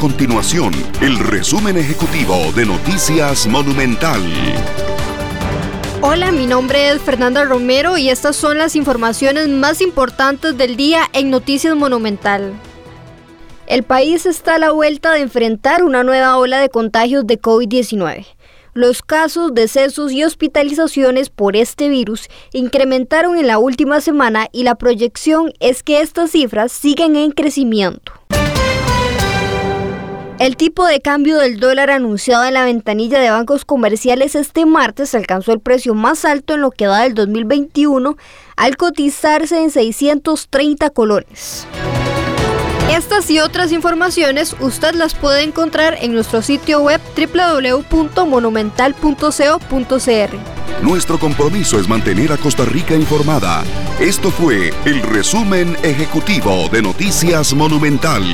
continuación el resumen ejecutivo de Noticias Monumental. Hola, mi nombre es Fernanda Romero y estas son las informaciones más importantes del día en Noticias Monumental. El país está a la vuelta de enfrentar una nueva ola de contagios de COVID-19. Los casos, decesos y hospitalizaciones por este virus incrementaron en la última semana y la proyección es que estas cifras siguen en crecimiento. El tipo de cambio del dólar anunciado en la ventanilla de bancos comerciales este martes alcanzó el precio más alto en lo que va del 2021 al cotizarse en 630 colones. Estas y otras informaciones usted las puede encontrar en nuestro sitio web www.monumental.co.cr. Nuestro compromiso es mantener a Costa Rica informada. Esto fue el resumen ejecutivo de Noticias Monumental.